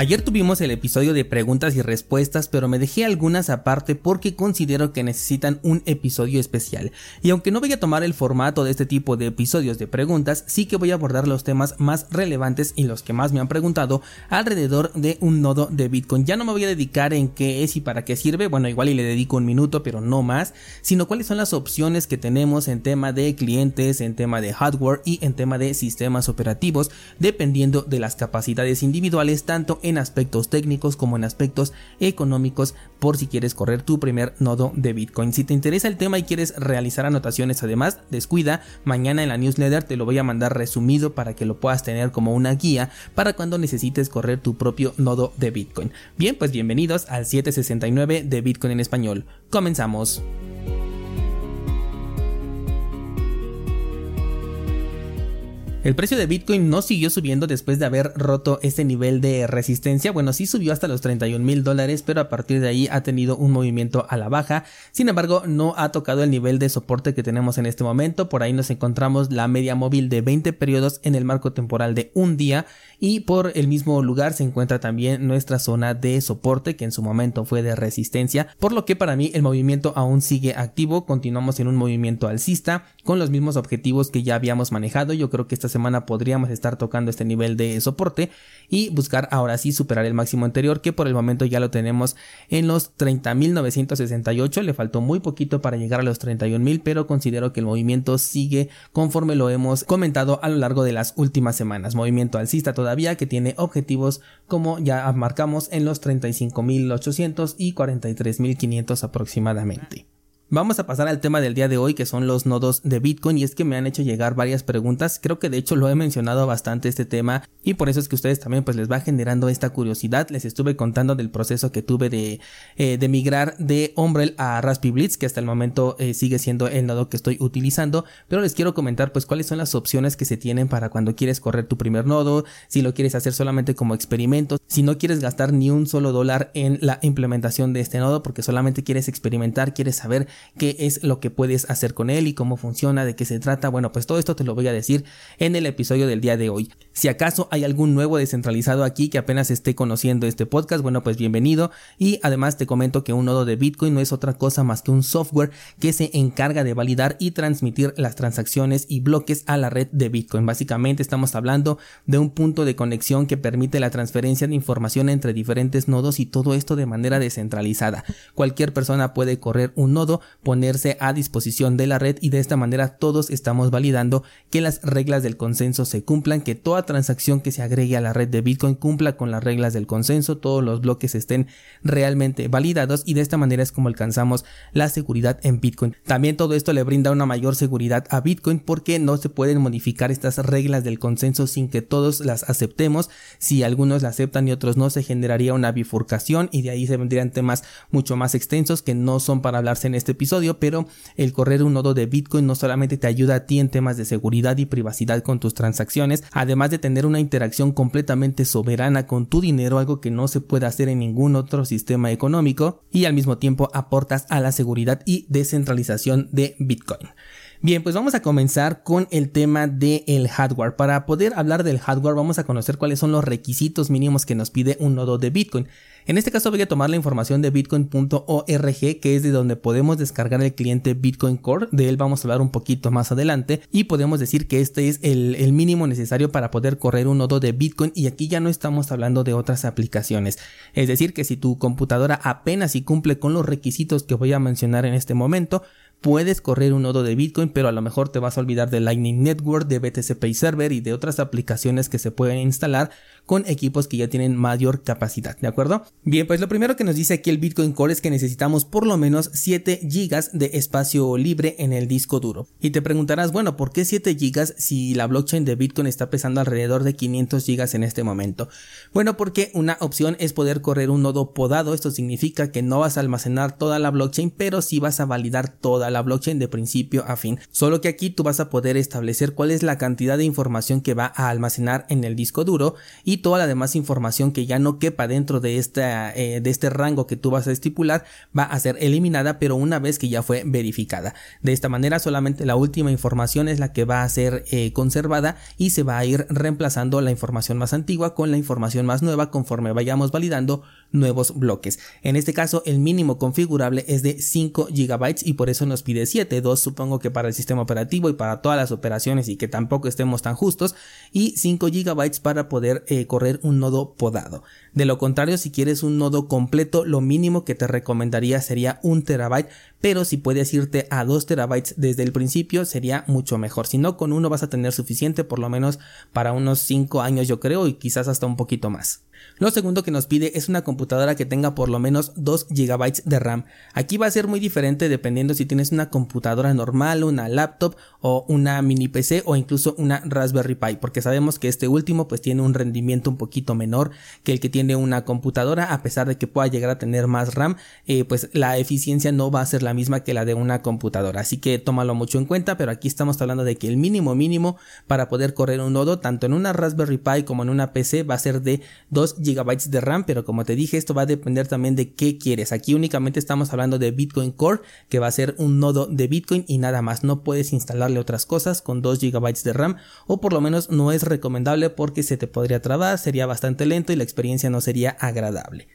Ayer tuvimos el episodio de preguntas y respuestas, pero me dejé algunas aparte porque considero que necesitan un episodio especial. Y aunque no voy a tomar el formato de este tipo de episodios de preguntas, sí que voy a abordar los temas más relevantes y los que más me han preguntado alrededor de un nodo de Bitcoin. Ya no me voy a dedicar en qué es y para qué sirve, bueno, igual y le dedico un minuto, pero no más, sino cuáles son las opciones que tenemos en tema de clientes, en tema de hardware y en tema de sistemas operativos, dependiendo de las capacidades individuales tanto en aspectos técnicos como en aspectos económicos por si quieres correr tu primer nodo de Bitcoin. Si te interesa el tema y quieres realizar anotaciones además, descuida, mañana en la newsletter te lo voy a mandar resumido para que lo puedas tener como una guía para cuando necesites correr tu propio nodo de Bitcoin. Bien, pues bienvenidos al 769 de Bitcoin en español. Comenzamos. El precio de Bitcoin no siguió subiendo después de haber roto este nivel de resistencia. Bueno, sí subió hasta los 31 mil dólares, pero a partir de ahí ha tenido un movimiento a la baja. Sin embargo, no ha tocado el nivel de soporte que tenemos en este momento. Por ahí nos encontramos la media móvil de 20 periodos en el marco temporal de un día y por el mismo lugar se encuentra también nuestra zona de soporte que en su momento fue de resistencia, por lo que para mí el movimiento aún sigue activo, continuamos en un movimiento alcista con los mismos objetivos que ya habíamos manejado, yo creo que esta semana podríamos estar tocando este nivel de soporte y buscar ahora sí superar el máximo anterior que por el momento ya lo tenemos en los 30.968, le faltó muy poquito para llegar a los 31.000 pero considero que el movimiento sigue conforme lo hemos comentado a lo largo de las últimas semanas, movimiento alcista todavía que tiene objetivos como ya marcamos en los 35.800 y 43.500 aproximadamente. Vamos a pasar al tema del día de hoy que son los nodos de Bitcoin y es que me han hecho llegar varias preguntas, creo que de hecho lo he mencionado bastante este tema y por eso es que ustedes también pues les va generando esta curiosidad, les estuve contando del proceso que tuve de, eh, de migrar de Umbrel a Raspberry Blitz que hasta el momento eh, sigue siendo el nodo que estoy utilizando, pero les quiero comentar pues cuáles son las opciones que se tienen para cuando quieres correr tu primer nodo, si lo quieres hacer solamente como experimento, si no quieres gastar ni un solo dólar en la implementación de este nodo porque solamente quieres experimentar, quieres saber qué es lo que puedes hacer con él y cómo funciona, de qué se trata. Bueno, pues todo esto te lo voy a decir en el episodio del día de hoy. Si acaso hay algún nuevo descentralizado aquí que apenas esté conociendo este podcast, bueno, pues bienvenido. Y además te comento que un nodo de Bitcoin no es otra cosa más que un software que se encarga de validar y transmitir las transacciones y bloques a la red de Bitcoin. Básicamente estamos hablando de un punto de conexión que permite la transferencia de información entre diferentes nodos y todo esto de manera descentralizada. Cualquier persona puede correr un nodo, ponerse a disposición de la red y de esta manera todos estamos validando que las reglas del consenso se cumplan, que toda transacción que se agregue a la red de Bitcoin cumpla con las reglas del consenso, todos los bloques estén realmente validados y de esta manera es como alcanzamos la seguridad en Bitcoin. También todo esto le brinda una mayor seguridad a Bitcoin porque no se pueden modificar estas reglas del consenso sin que todos las aceptemos. Si algunos la aceptan y otros no, se generaría una bifurcación y de ahí se vendrían temas mucho más extensos que no son para hablarse en este episodio pero el correr un nodo de Bitcoin no solamente te ayuda a ti en temas de seguridad y privacidad con tus transacciones, además de tener una interacción completamente soberana con tu dinero, algo que no se puede hacer en ningún otro sistema económico, y al mismo tiempo aportas a la seguridad y descentralización de Bitcoin. Bien, pues vamos a comenzar con el tema del hardware. Para poder hablar del hardware vamos a conocer cuáles son los requisitos mínimos que nos pide un nodo de Bitcoin. En este caso voy a tomar la información de bitcoin.org que es de donde podemos descargar el cliente Bitcoin Core, de él vamos a hablar un poquito más adelante y podemos decir que este es el, el mínimo necesario para poder correr un nodo de Bitcoin y aquí ya no estamos hablando de otras aplicaciones. Es decir que si tu computadora apenas y cumple con los requisitos que voy a mencionar en este momento, puedes correr un nodo de Bitcoin, pero a lo mejor te vas a olvidar de Lightning Network, de BTC Pay Server y de otras aplicaciones que se pueden instalar con equipos que ya tienen mayor capacidad, ¿de acuerdo? Bien, pues lo primero que nos dice aquí el Bitcoin Core es que necesitamos por lo menos 7 GB de espacio libre en el disco duro. Y te preguntarás, bueno, ¿por qué 7 GB si la blockchain de Bitcoin está pesando alrededor de 500 GB en este momento? Bueno, porque una opción es poder correr un nodo podado, esto significa que no vas a almacenar toda la blockchain, pero sí vas a validar toda la blockchain de principio a fin. Solo que aquí tú vas a poder establecer cuál es la cantidad de información que va a almacenar en el disco duro y toda la demás información que ya no quepa dentro de, esta, eh, de este rango que tú vas a estipular va a ser eliminada pero una vez que ya fue verificada. De esta manera solamente la última información es la que va a ser eh, conservada y se va a ir reemplazando la información más antigua con la información más nueva conforme vayamos validando nuevos bloques. En este caso el mínimo configurable es de 5 GB y por eso nos pide 7, 2 supongo que para el sistema operativo y para todas las operaciones y que tampoco estemos tan justos y 5 GB para poder eh, correr un nodo podado. De lo contrario, si quieres un nodo completo, lo mínimo que te recomendaría sería un terabyte, pero si puedes irte a 2 terabytes desde el principio sería mucho mejor. Si no, con uno vas a tener suficiente por lo menos para unos 5 años yo creo y quizás hasta un poquito más. Lo segundo que nos pide es una computadora que tenga por lo menos 2 GB de RAM. Aquí va a ser muy diferente dependiendo si tienes una computadora normal, una laptop o una mini PC o incluso una Raspberry Pi, porque sabemos que este último pues tiene un rendimiento un poquito menor que el que tiene una computadora, a pesar de que pueda llegar a tener más RAM, eh, pues la eficiencia no va a ser la misma que la de una computadora, así que tómalo mucho en cuenta, pero aquí estamos hablando de que el mínimo mínimo para poder correr un nodo tanto en una Raspberry Pi como en una PC va a ser de 2 GB de RAM, pero como te dije, esto va a depender también de qué quieres. Aquí únicamente estamos hablando de Bitcoin Core, que va a ser un nodo de Bitcoin y nada más. No puedes instalarle otras cosas con 2 GB de RAM, o por lo menos no es recomendable porque se te podría trabar, sería bastante lento y la experiencia no sería agradable.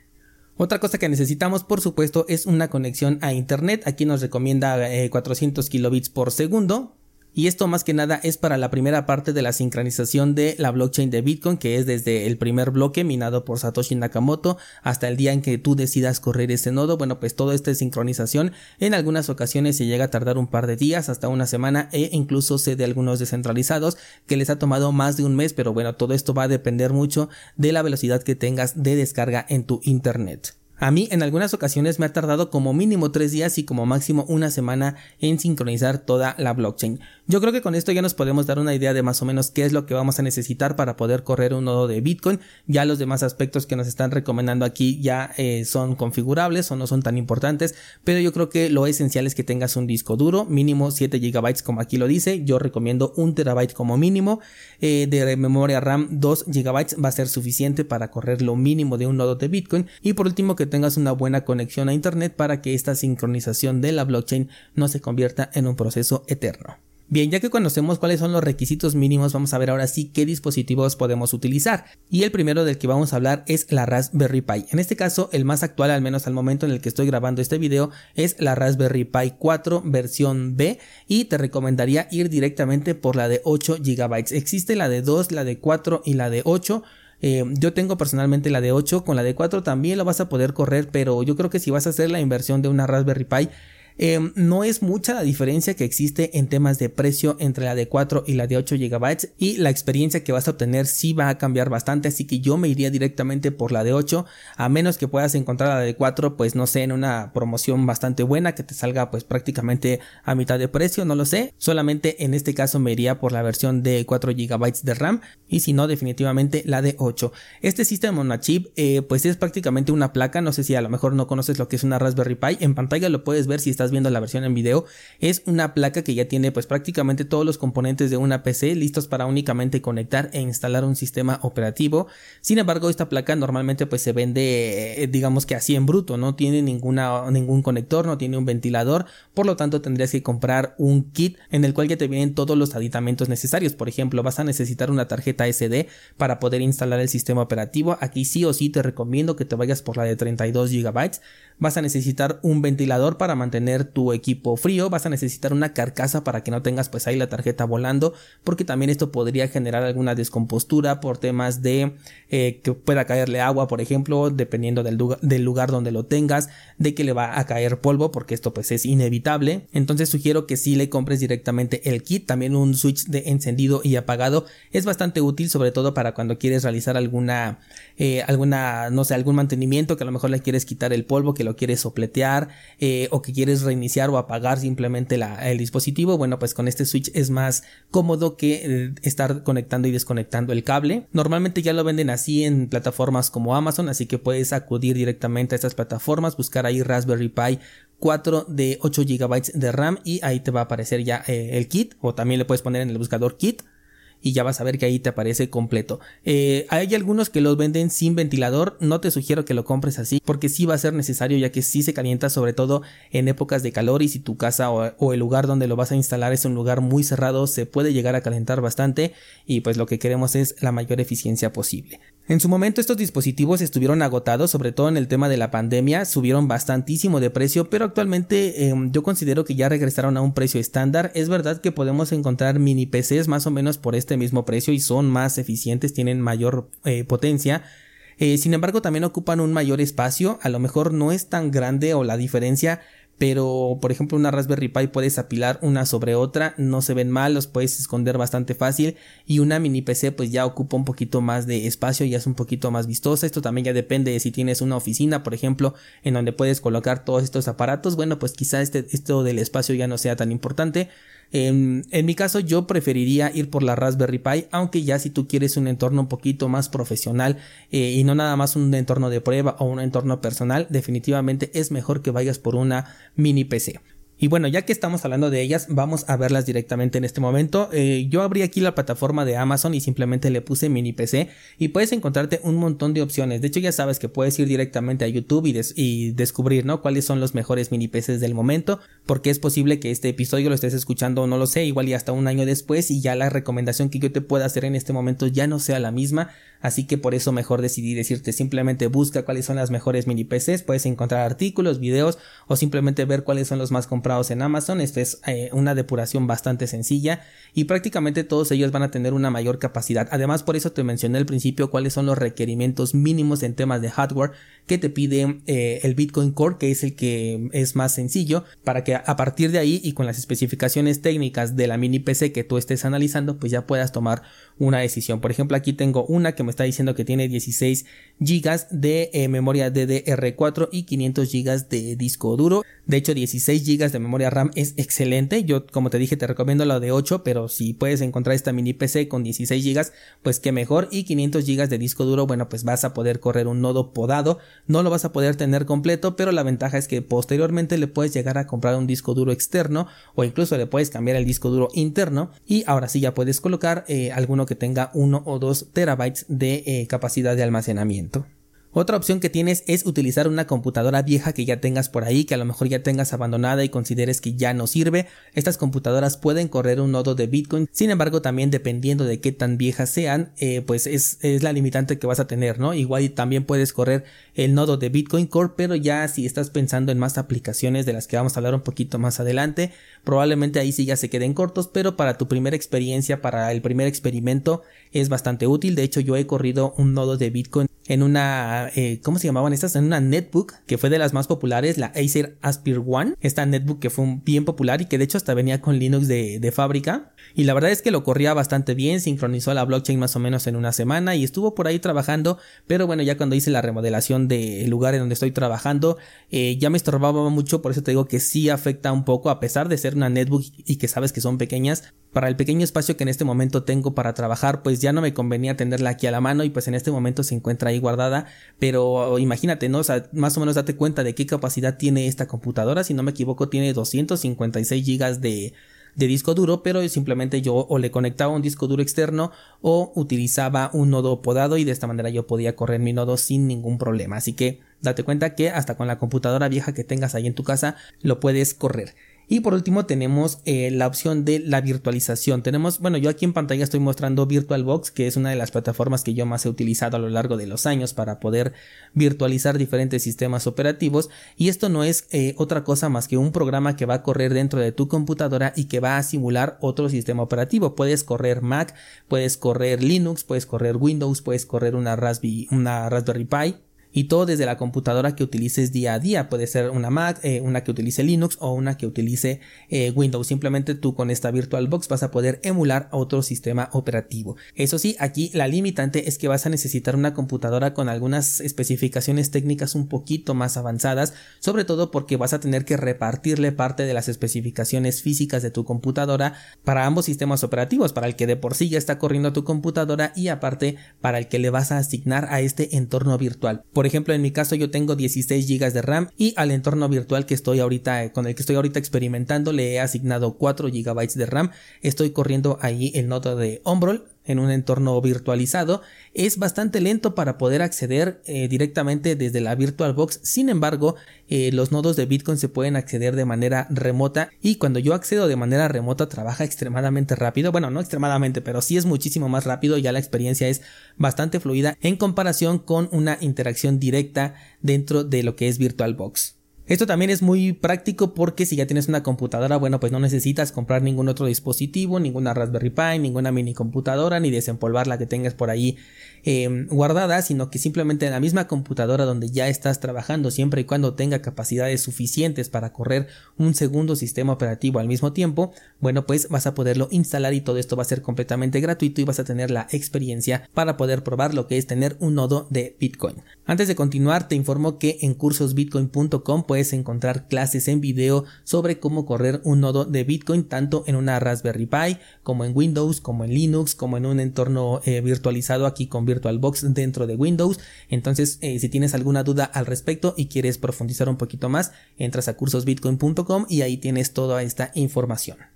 Otra cosa que necesitamos, por supuesto, es una conexión a Internet. Aquí nos recomienda 400 eh, kilobits por segundo. Y esto más que nada es para la primera parte de la sincronización de la blockchain de Bitcoin, que es desde el primer bloque minado por Satoshi Nakamoto hasta el día en que tú decidas correr ese nodo. Bueno, pues toda esta sincronización en algunas ocasiones se llega a tardar un par de días, hasta una semana e incluso sé de algunos descentralizados que les ha tomado más de un mes, pero bueno, todo esto va a depender mucho de la velocidad que tengas de descarga en tu internet. A mí en algunas ocasiones me ha tardado como mínimo tres días y como máximo una semana en sincronizar toda la blockchain. Yo creo que con esto ya nos podemos dar una idea de más o menos qué es lo que vamos a necesitar para poder correr un nodo de Bitcoin. Ya los demás aspectos que nos están recomendando aquí ya eh, son configurables o no son tan importantes, pero yo creo que lo esencial es que tengas un disco duro, mínimo 7 GB como aquí lo dice. Yo recomiendo un terabyte como mínimo. Eh, de memoria RAM 2 GB va a ser suficiente para correr lo mínimo de un nodo de Bitcoin. Y por último que tengas una buena conexión a Internet para que esta sincronización de la blockchain no se convierta en un proceso eterno. Bien, ya que conocemos cuáles son los requisitos mínimos, vamos a ver ahora sí qué dispositivos podemos utilizar. Y el primero del que vamos a hablar es la Raspberry Pi. En este caso, el más actual, al menos al momento en el que estoy grabando este video, es la Raspberry Pi 4 versión B y te recomendaría ir directamente por la de 8 GB. Existe la de 2, la de 4 y la de 8. Eh, yo tengo personalmente la de 8, con la de 4 también lo vas a poder correr, pero yo creo que si vas a hacer la inversión de una Raspberry Pi, Em, no es mucha la diferencia que existe en temas de precio entre la de 4 y la de 8 GB y la experiencia que vas a obtener sí va a cambiar bastante, así que yo me iría directamente por la de 8, a menos que puedas encontrar la de 4, pues no sé, en una promoción bastante buena que te salga pues prácticamente a mitad de precio, no lo sé, solamente en este caso me iría por la versión de 4 GB de RAM y si no definitivamente la de 8. Este sistema on chip eh, pues es prácticamente una placa, no sé si a lo mejor no conoces lo que es una Raspberry Pi, en pantalla lo puedes ver si estás viendo la versión en video, es una placa que ya tiene pues prácticamente todos los componentes de una PC listos para únicamente conectar e instalar un sistema operativo. Sin embargo, esta placa normalmente pues se vende eh, digamos que así en bruto, no tiene ninguna, ningún conector, no tiene un ventilador, por lo tanto tendrías que comprar un kit en el cual ya te vienen todos los aditamentos necesarios. Por ejemplo, vas a necesitar una tarjeta SD para poder instalar el sistema operativo. Aquí sí o sí te recomiendo que te vayas por la de 32 GB. Vas a necesitar un ventilador para mantener tu equipo frío, vas a necesitar una carcasa para que no tengas pues ahí la tarjeta volando, porque también esto podría generar alguna descompostura por temas de eh, que pueda caerle agua, por ejemplo, dependiendo del, del lugar donde lo tengas, de que le va a caer polvo, porque esto pues es inevitable. Entonces sugiero que si le compres directamente el kit, también un switch de encendido y apagado es bastante útil, sobre todo para cuando quieres realizar alguna, eh, alguna, no sé, algún mantenimiento que a lo mejor le quieres quitar el polvo, que lo quieres sopletear eh, o que quieres reiniciar o apagar simplemente el dispositivo, bueno, pues con este switch es más cómodo que eh, estar conectando y desconectando el cable. Normalmente ya lo venden así en plataformas como Amazon, así que puedes acudir directamente a estas plataformas, buscar ahí Raspberry Pi 4 de 8 GB de RAM y ahí te va a aparecer ya eh, el kit o también le puedes poner en el buscador kit y ya vas a ver que ahí te aparece completo. Eh, hay algunos que los venden sin ventilador, no te sugiero que lo compres así porque sí va a ser necesario ya que sí se calienta sobre todo en épocas de calor y si tu casa o, el lugar donde lo vas a instalar es un lugar muy cerrado se puede llegar a calentar bastante y pues lo que queremos es la mayor eficiencia posible. En su momento estos dispositivos estuvieron agotados, sobre todo en el tema de la pandemia, subieron bastantísimo de precio, pero actualmente em, yo considero que ya regresaron a un precio estándar. Es verdad que podemos encontrar mini PCs más o menos por este mismo precio y son más eficientes, tienen mayor eh, potencia. Eh, sin embargo, también ocupan un mayor espacio, a lo mejor no es tan grande o la diferencia pero por ejemplo una Raspberry Pi puedes apilar una sobre otra, no se ven mal, los puedes esconder bastante fácil y una mini PC pues ya ocupa un poquito más de espacio, ya es un poquito más vistosa, esto también ya depende de si tienes una oficina por ejemplo en donde puedes colocar todos estos aparatos, bueno pues quizá este, esto del espacio ya no sea tan importante, en, mi caso yo preferiría ir por la Raspberry Pi, aunque ya si tú quieres un entorno un poquito más profesional eh, y no nada más un entorno de prueba o un entorno personal, definitivamente es mejor que vayas por una mini PC. Y bueno, ya que estamos hablando de ellas, vamos a verlas directamente en este momento. Eh, yo abrí aquí la plataforma de Amazon y simplemente le puse mini PC y puedes encontrarte un montón de opciones. De hecho, ya sabes que puedes ir directamente a YouTube y, descubrir, ¿no? Cuáles son los mejores mini PCs del momento, porque es posible que este episodio lo estés escuchando, no lo sé, igual y hasta un año después y ya la recomendación que yo te pueda hacer en este momento ya no sea la misma. Así que por eso mejor decidí decirte simplemente busca cuáles son las mejores mini PCs, puedes encontrar artículos, videos o simplemente ver cuáles son los más comprados en Amazon. Esta es eh, una depuración bastante sencilla y prácticamente todos ellos van a tener una mayor capacidad. Además por eso te mencioné al principio cuáles son los requerimientos mínimos en temas de hardware que te pide eh, el Bitcoin Core que es el que es más sencillo para que a partir de ahí y con las especificaciones técnicas de la mini PC que tú estés analizando pues ya puedas tomar una decisión. Por ejemplo aquí tengo una que me está diciendo que tiene 16 GB de eh, memoria DDR4 y 500 GB de disco duro. De hecho, 16 GB de memoria RAM es excelente. Yo, como te dije, te recomiendo la de 8, pero si puedes encontrar esta mini PC con 16 GB, pues que mejor. Y 500 GB de disco duro, bueno, pues vas a poder correr un nodo podado. No lo vas a poder tener completo, pero la ventaja es que posteriormente le puedes llegar a comprar un disco duro externo o incluso le puedes cambiar el disco duro interno y ahora sí ya puedes colocar eh, alguno que tenga 1 o 2 terabytes de eh, capacidad de almacenamiento. Otra opción que tienes es utilizar una computadora vieja que ya tengas por ahí, que a lo mejor ya tengas abandonada y consideres que ya no sirve. Estas computadoras pueden correr un nodo de Bitcoin, sin embargo también dependiendo de qué tan viejas sean, eh, pues es, es, la limitante que vas a tener, ¿no? Igual también puedes correr el nodo de Bitcoin Core, pero ya si estás pensando en más aplicaciones de las que vamos a hablar un poquito más adelante, probablemente ahí sí ya se queden cortos, pero para tu primera experiencia, para el primer experimento es bastante útil. De hecho yo he corrido un nodo de Bitcoin en una, eh, ¿cómo se llamaban estas? En una netbook que fue de las más populares, la Acer Aspire One. Esta netbook que fue bien popular y que de hecho hasta venía con Linux de, de fábrica. Y la verdad es que lo corría bastante bien, sincronizó la blockchain más o menos en una semana y estuvo por ahí trabajando. Pero bueno, ya cuando hice la remodelación del lugar en donde estoy trabajando, eh, ya me estorbaba mucho, por eso te digo que sí afecta un poco, a pesar de ser una netbook y que sabes que son pequeñas, para el pequeño espacio que en este momento tengo para trabajar, pues ya no me convenía tenerla aquí a la mano y pues en este momento se encuentra ahí guardada, pero imagínate, ¿no? O sea, más o menos date cuenta de qué capacidad tiene esta computadora, si no me equivoco tiene 256 GB de, de disco duro, pero simplemente yo o le conectaba un disco duro externo o utilizaba un nodo podado y de esta manera yo podía correr mi nodo sin ningún problema. Así que date cuenta que hasta con la computadora vieja que tengas ahí en tu casa lo puedes correr. Y por último tenemos eh, la opción de la virtualización. Tenemos, bueno, yo aquí en pantalla estoy mostrando VirtualBox, que es una de las plataformas que yo más he utilizado a lo largo de los años para poder virtualizar diferentes sistemas operativos. Y esto no es eh, otra cosa más que un programa que va a correr dentro de tu computadora y que va a simular otro sistema operativo. Puedes correr Mac, puedes correr Linux, puedes correr Windows, puedes correr una Raspberry, una Raspberry Pi y todo desde la computadora que utilices día a día. Puede ser una Mac, eh, una que utilice Linux o una que utilice eh, Windows. Simplemente tú con esta VirtualBox vas a poder emular otro sistema operativo. Eso sí, aquí la limitante es que vas a necesitar una computadora con algunas especificaciones técnicas un poquito más avanzadas, sobre todo porque vas a tener que repartirle parte de las especificaciones físicas de tu computadora para ambos sistemas operativos, para el que de por sí ya está corriendo tu computadora y aparte para el que le vas a asignar a este entorno virtual. Por ejemplo, en mi caso yo tengo 16 GB de RAM y al entorno virtual que estoy ahorita, con el que estoy ahorita experimentando, le he asignado 4 GB de RAM. Estoy corriendo ahí el nodo de Ombrol en un entorno virtualizado es bastante lento para poder acceder eh, directamente desde la VirtualBox. Sin embargo, eh, los nodos de Bitcoin se pueden acceder de manera remota y cuando yo accedo de manera remota trabaja extremadamente rápido. Bueno, no extremadamente, pero sí es muchísimo más rápido. Ya la experiencia es bastante fluida en comparación con una interacción directa dentro de lo que es VirtualBox. Esto también es muy práctico porque si ya tienes una computadora, bueno, pues no necesitas comprar ningún otro dispositivo, ninguna Raspberry Pi, ninguna mini computadora, ni desempolvar la que tengas por ahí Em, guardada, sino que simplemente en la misma computadora donde ya estás trabajando, siempre y cuando tenga capacidades suficientes para correr un segundo sistema operativo al mismo tiempo, bueno, pues vas a poderlo instalar y todo esto va a ser completamente gratuito y vas a tener la experiencia para poder probar lo que es tener un nodo de Bitcoin. Antes de continuar, te informo que en cursosbitcoin.com puedes encontrar clases en video sobre cómo correr un nodo de Bitcoin tanto en una Raspberry Pi como en Windows, como en Linux, como en un entorno eh, virtualizado aquí con VirtualBox dentro de Windows. Entonces, eh, si tienes alguna duda al respecto y quieres profundizar un poquito más, entras a cursosbitcoin.com y ahí tienes toda esta información.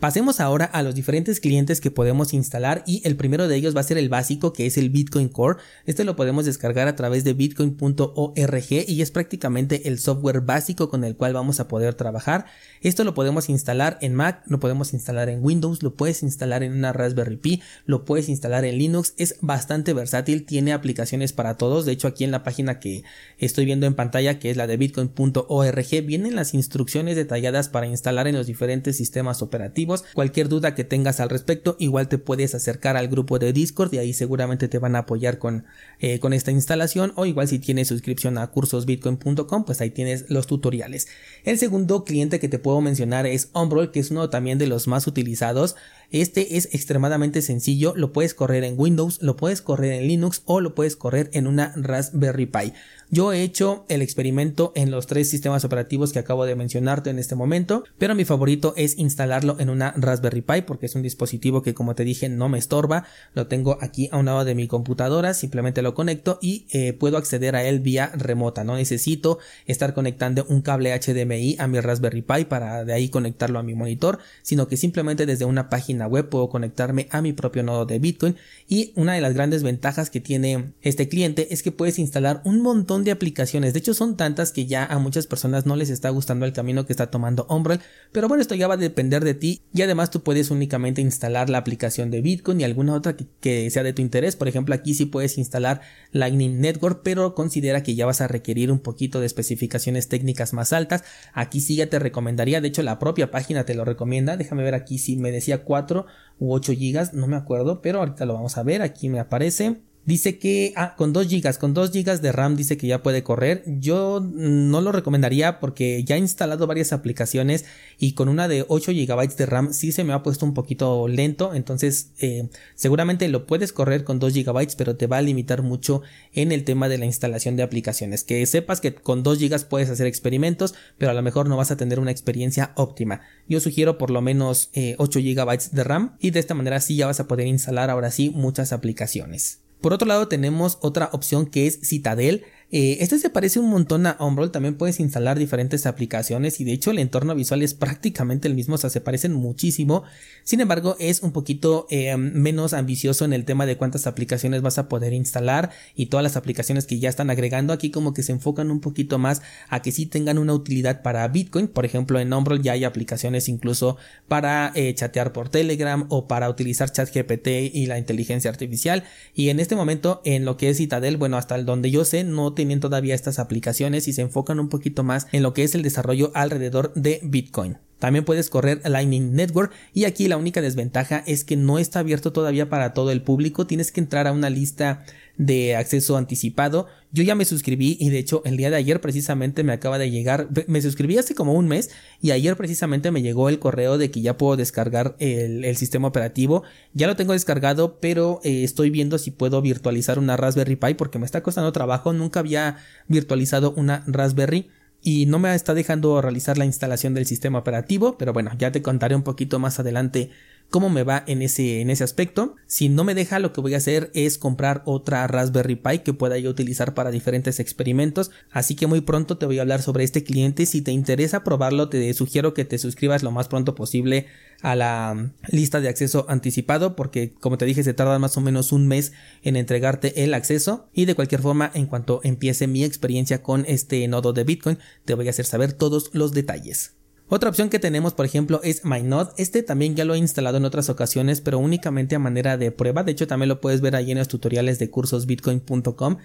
Pasemos ahora a los diferentes clientes que podemos instalar y el primero de ellos va a ser el básico que es el Bitcoin Core. Este lo podemos descargar a través de bitcoin.org y es prácticamente el software básico con el cual vamos a poder trabajar. Esto lo podemos instalar en Mac, lo podemos instalar en Windows, lo puedes instalar en una Raspberry Pi, lo puedes instalar en Linux. Es bastante versátil, tiene aplicaciones para todos. De hecho aquí en la página que estoy viendo en pantalla que es la de bitcoin.org vienen las instrucciones detalladas para instalar en los diferentes sistemas operativos Cualquier duda que tengas al respecto, igual te puedes acercar al grupo de Discord y ahí seguramente te van a apoyar con, eh, con esta instalación o igual si tienes suscripción a cursosbitcoin.com, pues ahí tienes los tutoriales. El segundo cliente que te puedo mencionar es Umbrol, que es uno también de los más utilizados. Este es extremadamente sencillo, lo puedes correr en Windows, lo puedes correr en Linux o lo puedes correr en una Raspberry Pi. Yo he hecho el experimento en los tres sistemas operativos que acabo de mencionarte en este momento, pero mi favorito es instalarlo en una Raspberry Pi porque es un dispositivo que como te dije no me estorba, lo tengo aquí a un lado de mi computadora, simplemente lo conecto y eh, puedo acceder a él vía remota, no necesito estar conectando un cable HDMI a mi Raspberry Pi para de ahí conectarlo a mi monitor, sino que simplemente desde una página web puedo conectarme a mi propio nodo de Bitcoin y una de las grandes ventajas que tiene este cliente es que puedes instalar un montón de aplicaciones. De hecho, son tantas que ya a muchas personas no les está gustando el camino que está tomando Umbrel. Pero bueno, esto ya va a depender de ti. Y además tú puedes únicamente instalar la aplicación de Bitcoin y alguna otra que, sea de tu interés. Por ejemplo, aquí sí puedes instalar Lightning Network, pero considera que ya vas a requerir un poquito de especificaciones técnicas más altas. Aquí sí ya te recomendaría. De hecho, la propia página te lo recomienda. Déjame ver aquí si me decía 4 u 8 gigas. No me acuerdo, pero ahorita lo vamos a ver. Aquí me aparece. Dice que, ah, con 2 GB, con 2 GB de RAM dice que ya puede correr. Yo no lo recomendaría porque ya he instalado varias aplicaciones y con una de 8 GB de RAM sí se me ha puesto un poquito lento. Entonces, eh, seguramente lo puedes correr con 2 GB, pero te va a limitar mucho en el tema de la instalación de aplicaciones. Que sepas que con 2 GB puedes hacer experimentos, pero a lo mejor no vas a tener una experiencia óptima. Yo sugiero por lo menos 8 eh, GB de RAM y de esta manera sí ya vas a poder instalar ahora sí muchas aplicaciones. Por otro lado tenemos otra opción que es Citadel. Eh, este se parece un montón a Umbrel, también puedes instalar diferentes aplicaciones y de hecho el entorno visual es prácticamente el mismo, o sea, se parecen muchísimo. Sin embargo, es un poquito eh, menos ambicioso en el tema de cuántas aplicaciones vas a poder instalar y todas las aplicaciones que ya están agregando aquí como que se enfocan un poquito más a que sí tengan una utilidad para Bitcoin. Por ejemplo, en Umbrel ya hay aplicaciones incluso para eh, chatear por Telegram o para utilizar ChatGPT y la inteligencia artificial. Y en este momento, en lo que es Citadel, bueno, hasta donde yo sé, no tienen todavía estas aplicaciones y se enfocan un poquito más en lo que es el desarrollo alrededor de Bitcoin. También puedes correr Lightning Network y aquí la única desventaja es que no está abierto todavía para todo el público, tienes que entrar a una lista de acceso anticipado. Yo ya me suscribí y de hecho el día de ayer precisamente me acaba de llegar, me suscribí hace como un mes y ayer precisamente me llegó el correo de que ya puedo descargar el, sistema operativo. Ya lo tengo descargado, pero eh, estoy viendo si puedo virtualizar una Raspberry Pi porque me está costando trabajo. Nunca había virtualizado una Raspberry y no me está dejando realizar la instalación del sistema operativo, pero bueno, ya te contaré un poquito más adelante cómo me va en ese, en ese aspecto. Si no me deja, lo que voy a hacer es comprar otra Raspberry Pi que pueda yo utilizar para diferentes experimentos. Así que muy pronto te voy a hablar sobre este cliente. Si te interesa probarlo, te sugiero que te suscribas lo más pronto posible a la lista de acceso anticipado porque como te dije se tarda más o menos un mes en entregarte el acceso y de cualquier forma en cuanto empiece mi experiencia con este nodo de Bitcoin te voy a hacer saber todos los detalles. Otra opción que tenemos, por ejemplo, es MyNode. Este también ya lo he instalado en otras ocasiones, pero únicamente a manera de prueba. De hecho, también lo puedes ver ahí en los tutoriales de cursosbitcoin.com.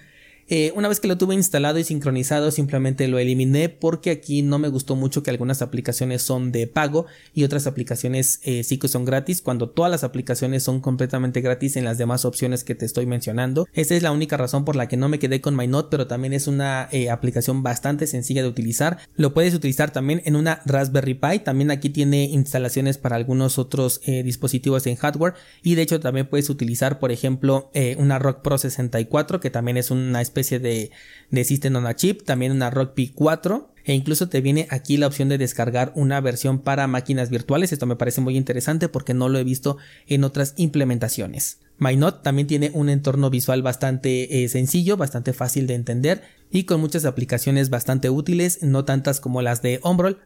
Eh, una vez que lo tuve instalado y sincronizado simplemente lo eliminé porque aquí no me gustó mucho que algunas aplicaciones son de pago y otras aplicaciones eh, sí que son gratis cuando todas las aplicaciones son completamente gratis en las demás opciones que te estoy mencionando. Esa es la única razón por la que no me quedé con MyNote pero también es una eh, aplicación bastante sencilla de utilizar. Lo puedes utilizar también en una Raspberry Pi. También aquí tiene instalaciones para algunos otros dispositivos en hardware y de hecho también puedes utilizar por ejemplo una Rock Pro 64 que también es una especie de, de System on a Chip, también una Rock P4 e incluso te viene aquí la opción de descargar una versión para máquinas virtuales. Esto me parece muy interesante porque no lo he visto en otras implementaciones. MyNote también tiene un entorno visual bastante eh, sencillo, bastante fácil de entender y con muchas aplicaciones bastante útiles, no tantas como las de Ombrol,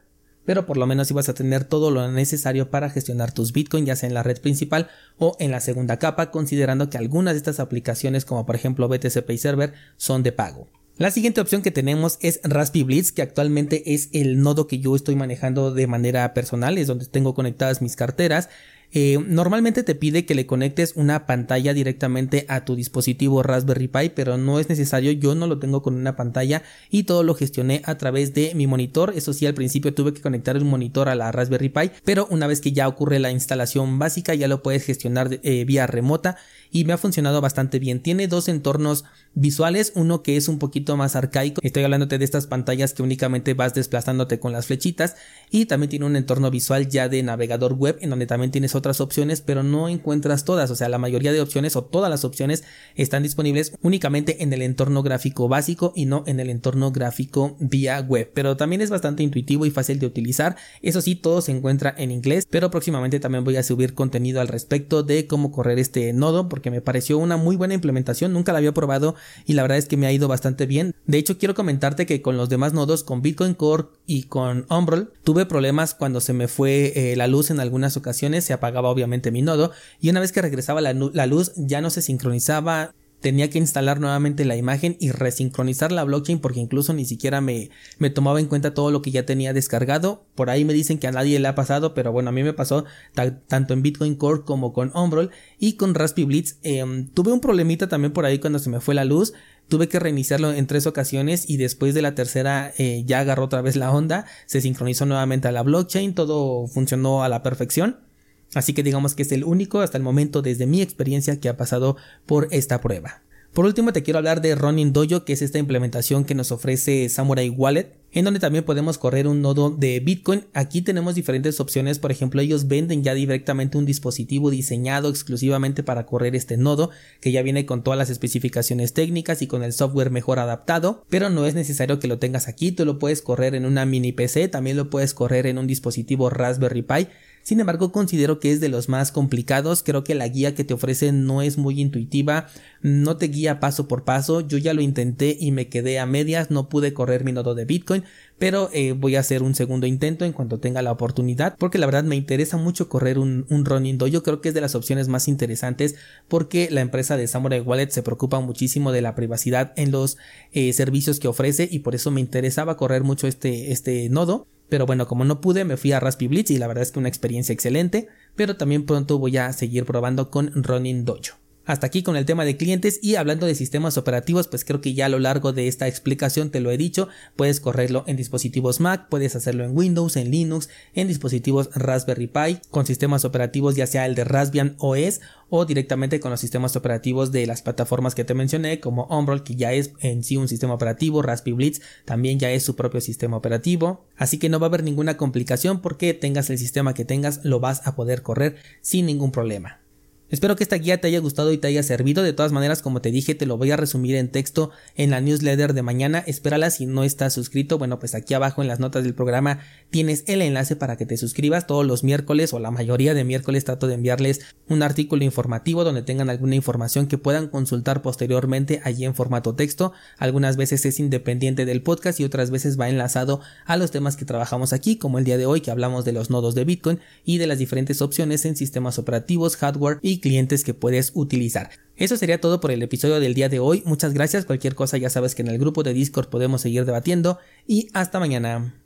pero por lo menos ibas a tener todo lo necesario para gestionar tus Bitcoin, ya sea en la red principal o en la segunda capa, considerando que algunas de estas aplicaciones, como por ejemplo BTC Pay Server, son de pago. La siguiente opción que tenemos es Raspberry Blitz, que actualmente es el nodo que yo estoy manejando de manera personal, es donde tengo conectadas mis carteras eh, normalmente te pide que le conectes una pantalla directamente a tu dispositivo Raspberry Pi, pero no es necesario, yo no lo tengo con una pantalla y todo lo gestioné a través de mi monitor. Eso sí, al principio tuve que conectar un monitor a la Raspberry Pi, pero una vez que ya ocurre la instalación básica ya lo puedes gestionar eh, vía remota y me ha funcionado bastante bien. Tiene dos entornos visuales, uno que es un poquito más arcaico, estoy hablándote de estas pantallas que únicamente vas desplazándote con las flechitas y también tiene un entorno visual ya de navegador web en donde también tienes otras opciones pero no encuentras todas, o sea la mayoría de opciones o todas las opciones están disponibles únicamente en el entorno gráfico básico y no en el entorno gráfico vía web, pero también es bastante intuitivo y fácil de utilizar, eso sí todo se encuentra en inglés, pero próximamente también voy a subir contenido al respecto de cómo correr este nodo porque me pareció una muy buena implementación, nunca la había probado y la verdad es que me ha ido bastante bien. De hecho, quiero comentarte que con los demás nodos, con Bitcoin Core y con Umbrel, tuve problemas cuando se me fue eh, la luz en algunas ocasiones, se apagaba obviamente mi nodo y una vez que regresaba la, luz ya no se sincronizaba tenía que instalar nuevamente la imagen y resincronizar la blockchain porque incluso ni siquiera me, me, tomaba en cuenta todo lo que ya tenía descargado. Por ahí me dicen que a nadie le ha pasado, pero bueno, a mí me pasó tanto en Bitcoin Core como con Umbrel y con Raspberry Blitz. Em, tuve un problemita también por ahí cuando se me fue la luz. Tuve que reiniciarlo en tres ocasiones y después de la tercera eh, ya agarró otra vez la onda, se sincronizó nuevamente a la blockchain, todo funcionó a la perfección. Así que digamos que es el único hasta el momento desde mi experiencia que ha pasado por esta prueba. Por último te quiero hablar de Ronin Dojo, que es esta implementación que nos ofrece Samurai Wallet, en donde también podemos correr un nodo de Bitcoin. Aquí tenemos diferentes opciones, por ejemplo, ellos venden ya directamente un dispositivo diseñado exclusivamente para correr este nodo, que ya viene con todas las especificaciones técnicas y con el software mejor adaptado, pero no es necesario que lo tengas aquí, tú lo puedes correr en una mini PC, también lo puedes correr en un dispositivo Raspberry Pi. Sin embargo, considero que es de los más complicados. Creo que la guía que te ofrece no es muy intuitiva, no te guía paso por paso. Yo ya lo intenté y me quedé a medias, no pude correr mi nodo de Bitcoin, pero eh, voy a hacer un segundo intento en cuanto tenga la oportunidad, porque la verdad me interesa mucho correr un, un Ronin Yo Creo que es de las opciones más interesantes porque la empresa de Samurai Wallet se preocupa muchísimo de la privacidad en los eh, servicios que ofrece y por eso me interesaba correr mucho este, este nodo. Pero bueno, como no pude, me fui a Raspberry Blitz y la verdad es que una experiencia excelente. Pero también pronto voy a seguir probando con Ronin Dojo. Hasta aquí con el tema de clientes y hablando de sistemas operativos, pues creo que ya a lo largo de esta explicación te lo he dicho, puedes correrlo en dispositivos Mac, puedes hacerlo en Windows, en Linux, en dispositivos Raspberry Pi, con sistemas operativos ya sea el de Raspbian OS o directamente con los sistemas operativos de las plataformas que te mencioné como Umbrel que ya es en sí un sistema operativo, Raspberry Blitz también ya es su propio sistema operativo, así que no va a haber ninguna complicación porque tengas el sistema que tengas lo vas a poder correr sin ningún problema. Espero que esta guía te haya gustado y te haya servido. De todas maneras, como te dije, te lo voy a resumir en texto en la newsletter de mañana. Espérala si no estás suscrito. Bueno, pues aquí abajo en las notas del programa tienes el enlace para que te suscribas. Todos los miércoles o la mayoría de miércoles trato de enviarles un artículo informativo donde tengan alguna información que puedan consultar posteriormente allí en formato texto. Algunas veces es independiente del podcast y otras veces va enlazado a los temas que trabajamos aquí, como el día de hoy que hablamos de los nodos de Bitcoin y de las diferentes opciones en sistemas operativos, hardware clientes que puedes utilizar. Eso sería todo por el episodio del día de hoy. Muchas gracias. Cualquier cosa ya sabes que en el grupo de Discord podemos seguir debatiendo y hasta mañana.